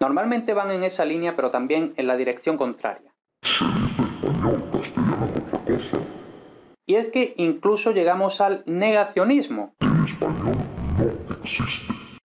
Normalmente van en esa línea, pero también en la dirección contraria. Y es que incluso llegamos al negacionismo.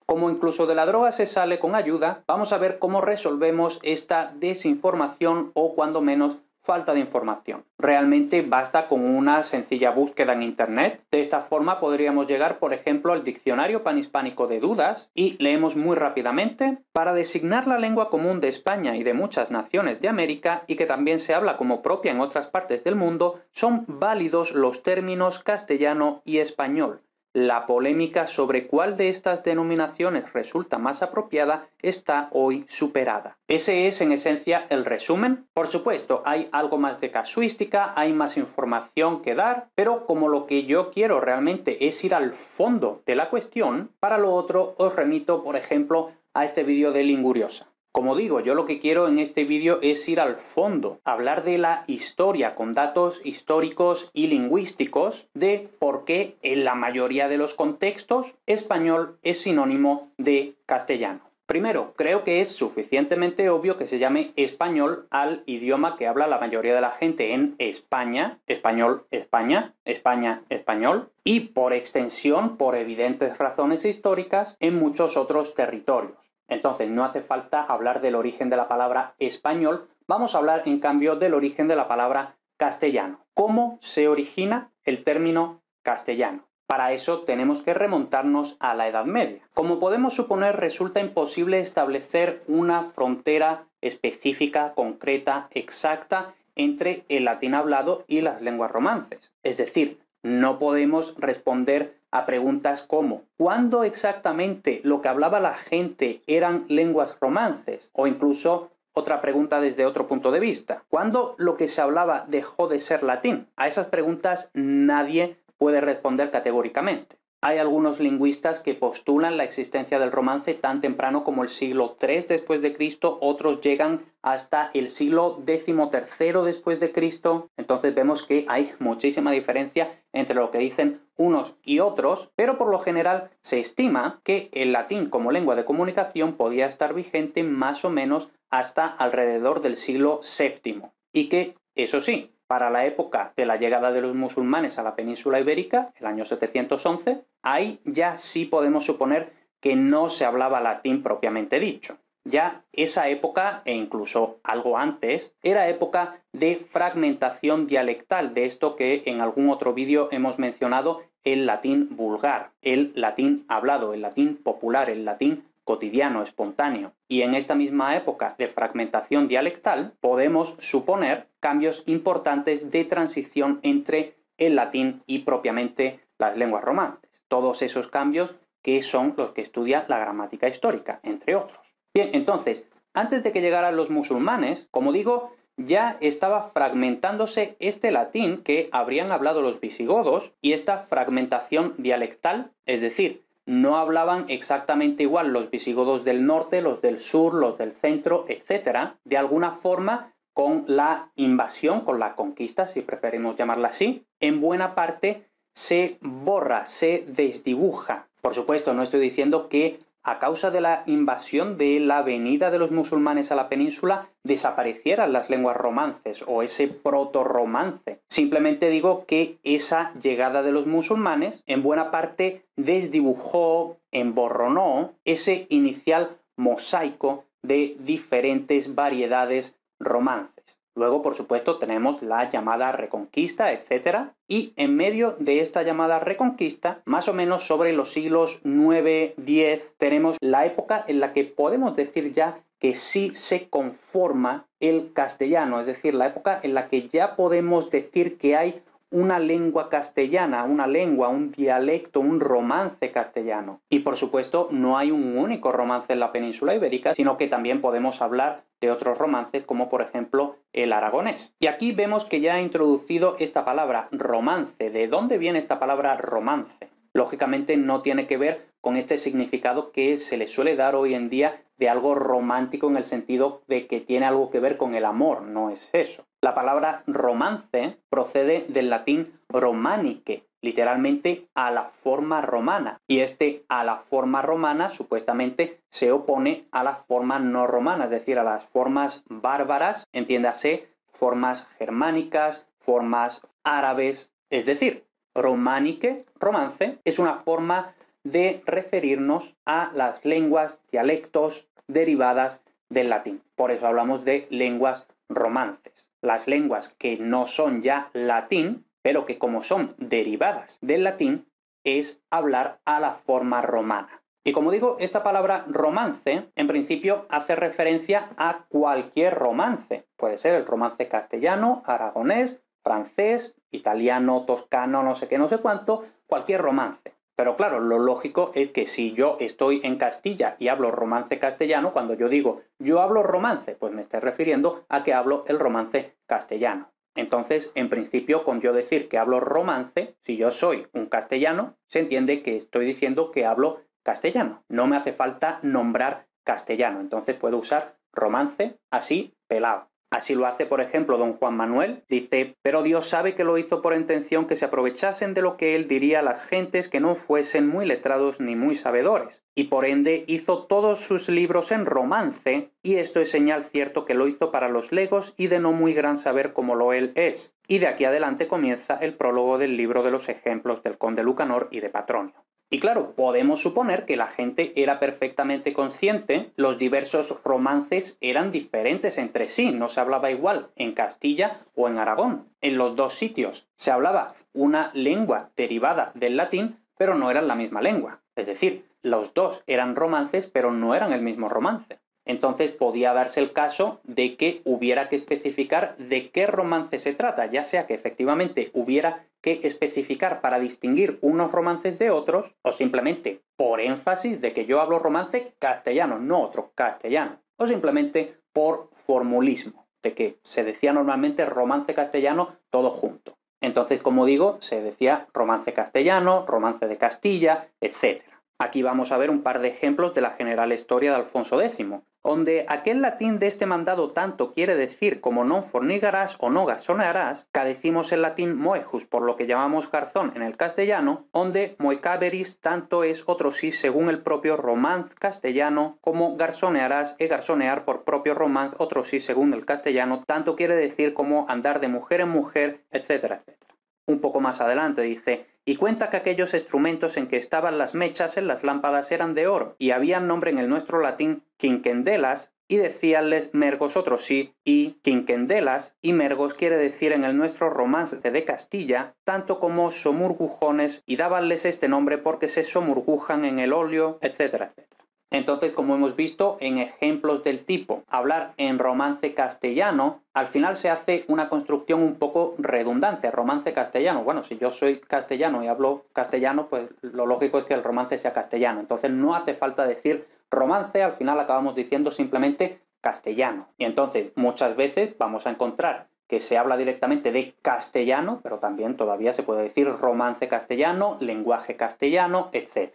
Como incluso de la droga se sale con ayuda, vamos a ver cómo resolvemos esta desinformación o cuando menos falta de información. Realmente basta con una sencilla búsqueda en Internet. De esta forma podríamos llegar, por ejemplo, al diccionario panhispánico de dudas y leemos muy rápidamente para designar la lengua común de España y de muchas naciones de América y que también se habla como propia en otras partes del mundo, son válidos los términos castellano y español. La polémica sobre cuál de estas denominaciones resulta más apropiada está hoy superada. Ese es en esencia el resumen. Por supuesto, hay algo más de casuística, hay más información que dar, pero como lo que yo quiero realmente es ir al fondo de la cuestión, para lo otro os remito, por ejemplo, a este vídeo de Linguriosa. Como digo, yo lo que quiero en este vídeo es ir al fondo, hablar de la historia con datos históricos y lingüísticos de por qué en la mayoría de los contextos español es sinónimo de castellano. Primero, creo que es suficientemente obvio que se llame español al idioma que habla la mayoría de la gente en España, español, España, España, español, y por extensión, por evidentes razones históricas, en muchos otros territorios. Entonces, no hace falta hablar del origen de la palabra español, vamos a hablar en cambio del origen de la palabra castellano. ¿Cómo se origina el término castellano? Para eso tenemos que remontarnos a la Edad Media. Como podemos suponer, resulta imposible establecer una frontera específica, concreta, exacta entre el latín hablado y las lenguas romances. Es decir, no podemos responder a preguntas como ¿cuándo exactamente lo que hablaba la gente eran lenguas romances? O incluso otra pregunta desde otro punto de vista. ¿Cuándo lo que se hablaba dejó de ser latín? A esas preguntas nadie puede responder categóricamente. Hay algunos lingüistas que postulan la existencia del romance tan temprano como el siglo III después de Cristo, otros llegan hasta el siglo XIII después de Cristo. Entonces vemos que hay muchísima diferencia entre lo que dicen unos y otros, pero por lo general se estima que el latín como lengua de comunicación podía estar vigente más o menos hasta alrededor del siglo VII y que, eso sí, para la época de la llegada de los musulmanes a la península ibérica, el año 711, ahí ya sí podemos suponer que no se hablaba latín propiamente dicho. Ya esa época, e incluso algo antes, era época de fragmentación dialectal, de esto que en algún otro vídeo hemos mencionado el latín vulgar, el latín hablado, el latín popular, el latín cotidiano, espontáneo. Y en esta misma época de fragmentación dialectal podemos suponer cambios importantes de transición entre el latín y propiamente las lenguas romances. Todos esos cambios que son los que estudia la gramática histórica, entre otros. Bien, entonces, antes de que llegaran los musulmanes, como digo, ya estaba fragmentándose este latín que habrían hablado los visigodos y esta fragmentación dialectal, es decir, no hablaban exactamente igual los visigodos del norte, los del sur, los del centro, etc. De alguna forma, con la invasión, con la conquista, si preferimos llamarla así, en buena parte se borra, se desdibuja. Por supuesto, no estoy diciendo que a causa de la invasión de la venida de los musulmanes a la península, desaparecieran las lenguas romances o ese proto-romance. Simplemente digo que esa llegada de los musulmanes en buena parte desdibujó, emborronó ese inicial mosaico de diferentes variedades romances. Luego, por supuesto, tenemos la llamada reconquista, etc. Y en medio de esta llamada reconquista, más o menos sobre los siglos 9, 10, tenemos la época en la que podemos decir ya que sí se conforma el castellano, es decir, la época en la que ya podemos decir que hay una lengua castellana, una lengua, un dialecto, un romance castellano. Y por supuesto, no hay un único romance en la península ibérica, sino que también podemos hablar de otros romances, como por ejemplo el aragonés. Y aquí vemos que ya ha introducido esta palabra romance. ¿De dónde viene esta palabra romance? Lógicamente no tiene que ver con este significado que se le suele dar hoy en día de algo romántico en el sentido de que tiene algo que ver con el amor, no es eso. La palabra romance procede del latín romanique, literalmente a la forma romana. Y este a la forma romana supuestamente se opone a la forma no romana, es decir, a las formas bárbaras, entiéndase, formas germánicas, formas árabes, es decir, romanique, romance, es una forma de referirnos a las lenguas, dialectos derivadas del latín. Por eso hablamos de lenguas romances las lenguas que no son ya latín, pero que como son derivadas del latín, es hablar a la forma romana. Y como digo, esta palabra romance en principio hace referencia a cualquier romance. Puede ser el romance castellano, aragonés, francés, italiano, toscano, no sé qué, no sé cuánto, cualquier romance. Pero claro, lo lógico es que si yo estoy en Castilla y hablo romance castellano, cuando yo digo yo hablo romance, pues me estoy refiriendo a que hablo el romance castellano. Entonces, en principio, con yo decir que hablo romance, si yo soy un castellano, se entiende que estoy diciendo que hablo castellano. No me hace falta nombrar castellano. Entonces puedo usar romance así pelado. Así lo hace, por ejemplo, don Juan Manuel. Dice, pero Dios sabe que lo hizo por intención que se aprovechasen de lo que él diría a las gentes que no fuesen muy letrados ni muy sabedores. Y por ende hizo todos sus libros en romance, y esto es señal cierto que lo hizo para los legos y de no muy gran saber como lo él es. Y de aquí adelante comienza el prólogo del libro de los ejemplos del conde Lucanor y de Patronio. Y claro, podemos suponer que la gente era perfectamente consciente, los diversos romances eran diferentes entre sí, no se hablaba igual en Castilla o en Aragón. En los dos sitios se hablaba una lengua derivada del latín, pero no eran la misma lengua. Es decir, los dos eran romances, pero no eran el mismo romance entonces podía darse el caso de que hubiera que especificar de qué romance se trata, ya sea que efectivamente hubiera que especificar para distinguir unos romances de otros, o simplemente por énfasis de que yo hablo romance castellano, no otro castellano, o simplemente por formulismo, de que se decía normalmente romance castellano todo junto. Entonces, como digo, se decía romance castellano, romance de Castilla, etc. Aquí vamos a ver un par de ejemplos de la general historia de Alfonso X, donde aquel latín de este mandado tanto quiere decir como non fornigarás o no gasonearás, que decimos el latín moejus por lo que llamamos garzón en el castellano, donde moecaveris tanto es otro sí según el propio romance castellano como garzonearás e garzonear por propio romance otro sí según el castellano, tanto quiere decir como andar de mujer en mujer, etcétera, etcétera. Un poco más adelante dice, y cuenta que aquellos instrumentos en que estaban las mechas en las lámpadas eran de oro, y habían nombre en el nuestro latín quinquendelas y decíanles mergos otros y quinquendelas y mergos quiere decir en el nuestro romance de Castilla, tanto como somurgujones y dábanles este nombre porque se somurgujan en el óleo, etcétera, etcétera. Entonces, como hemos visto en ejemplos del tipo hablar en romance castellano, al final se hace una construcción un poco redundante, romance castellano. Bueno, si yo soy castellano y hablo castellano, pues lo lógico es que el romance sea castellano. Entonces no hace falta decir romance, al final acabamos diciendo simplemente castellano. Y entonces muchas veces vamos a encontrar que se habla directamente de castellano, pero también todavía se puede decir romance castellano, lenguaje castellano, etc.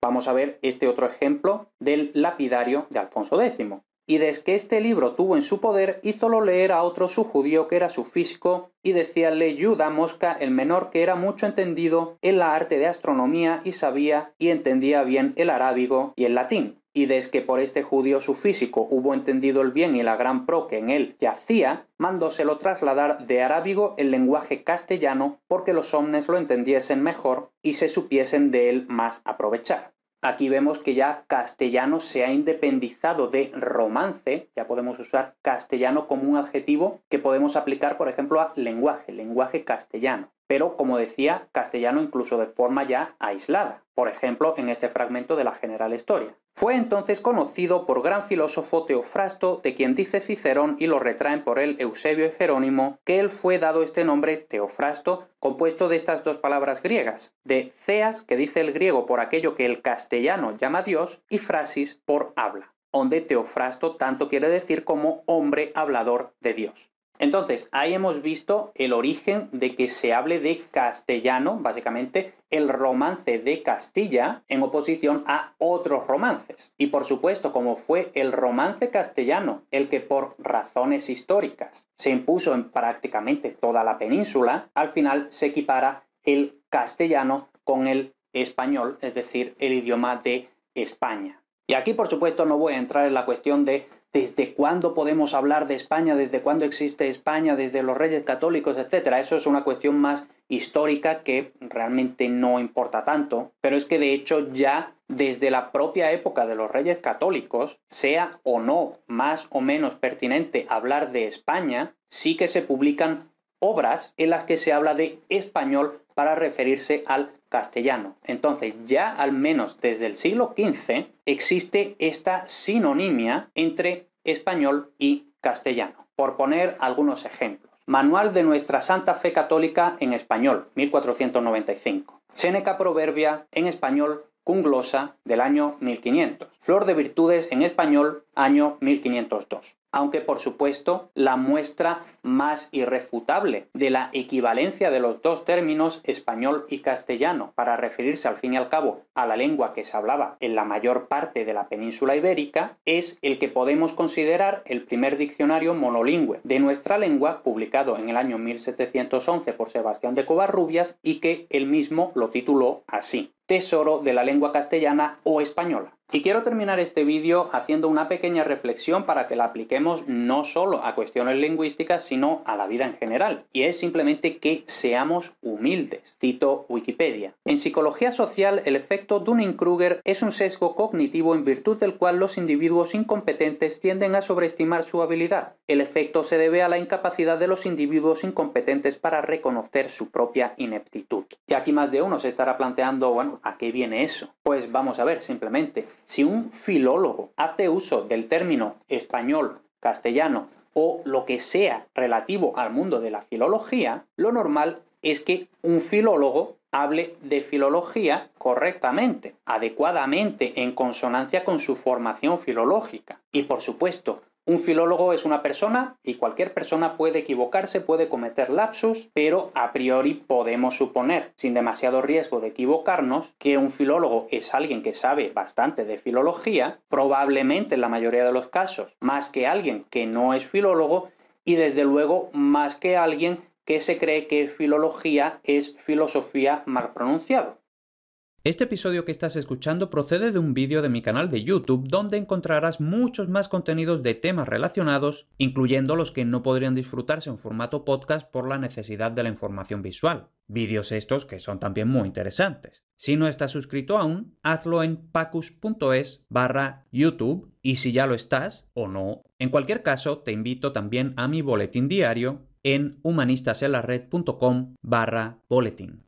Vamos a ver este otro ejemplo del lapidario de Alfonso X. Y desde que este libro tuvo en su poder, hízolo leer a otro su judío que era su físico, y decíale Yuda Mosca el menor que era mucho entendido en la arte de astronomía y sabía y entendía bien el arábigo y el latín. Y desde por este judío su físico hubo entendido el bien y la gran pro que en él yacía, mandóselo trasladar de arábigo el lenguaje castellano porque los hombres lo entendiesen mejor y se supiesen de él más aprovechar. Aquí vemos que ya castellano se ha independizado de romance, ya podemos usar castellano como un adjetivo que podemos aplicar, por ejemplo, a lenguaje, lenguaje castellano. Pero, como decía, castellano incluso de forma ya aislada, por ejemplo, en este fragmento de la General Historia. Fue entonces conocido por gran filósofo Teofrasto, de quien dice Cicerón y lo retraen por él Eusebio y Jerónimo, que él fue dado este nombre Teofrasto, compuesto de estas dos palabras griegas, de ceas, que dice el griego por aquello que el castellano llama Dios, y frasis por habla, donde Teofrasto tanto quiere decir como hombre hablador de Dios. Entonces, ahí hemos visto el origen de que se hable de castellano, básicamente el romance de Castilla, en oposición a otros romances. Y por supuesto, como fue el romance castellano el que por razones históricas se impuso en prácticamente toda la península, al final se equipara el castellano con el español, es decir, el idioma de España. Y aquí, por supuesto, no voy a entrar en la cuestión de desde cuándo podemos hablar de España, desde cuándo existe España, desde los reyes católicos, etc. Eso es una cuestión más histórica que realmente no importa tanto, pero es que de hecho ya desde la propia época de los reyes católicos, sea o no más o menos pertinente hablar de España, sí que se publican obras en las que se habla de español para referirse al castellano. Entonces, ya al menos desde el siglo XV existe esta sinonimia entre español y castellano. Por poner algunos ejemplos. Manual de nuestra Santa Fe Católica en español, 1495. Seneca Proverbia en español, Cunglosa del año 1500. Flor de Virtudes en español, año 1502 aunque por supuesto la muestra más irrefutable de la equivalencia de los dos términos español y castellano para referirse al fin y al cabo a la lengua que se hablaba en la mayor parte de la península ibérica es el que podemos considerar el primer diccionario monolingüe de nuestra lengua publicado en el año 1711 por Sebastián de Covarrubias y que él mismo lo tituló así Tesoro de la lengua castellana o española. Y quiero terminar este vídeo haciendo una pequeña reflexión para que la apliquemos no solo a cuestiones lingüísticas, sino a la vida en general. Y es simplemente que seamos humildes. Cito Wikipedia. En psicología social, el efecto Dunning-Kruger es un sesgo cognitivo en virtud del cual los individuos incompetentes tienden a sobreestimar su habilidad. El efecto se debe a la incapacidad de los individuos incompetentes para reconocer su propia ineptitud. Y aquí más de uno se estará planteando, bueno, ¿a qué viene eso? Pues vamos a ver, simplemente si un filólogo hace uso del término español, castellano o lo que sea relativo al mundo de la filología, lo normal es que un filólogo hable de filología correctamente, adecuadamente, en consonancia con su formación filológica. Y por supuesto, un filólogo es una persona y cualquier persona puede equivocarse, puede cometer lapsus, pero a priori podemos suponer, sin demasiado riesgo de equivocarnos, que un filólogo es alguien que sabe bastante de filología, probablemente en la mayoría de los casos, más que alguien que no es filólogo y desde luego más que alguien que se cree que filología es filosofía mal pronunciado. Este episodio que estás escuchando procede de un vídeo de mi canal de YouTube donde encontrarás muchos más contenidos de temas relacionados, incluyendo los que no podrían disfrutarse en formato podcast por la necesidad de la información visual. Vídeos estos que son también muy interesantes. Si no estás suscrito aún, hazlo en pacus.es barra YouTube y si ya lo estás o no, en cualquier caso te invito también a mi boletín diario en humanistasenlared.com barra boletín.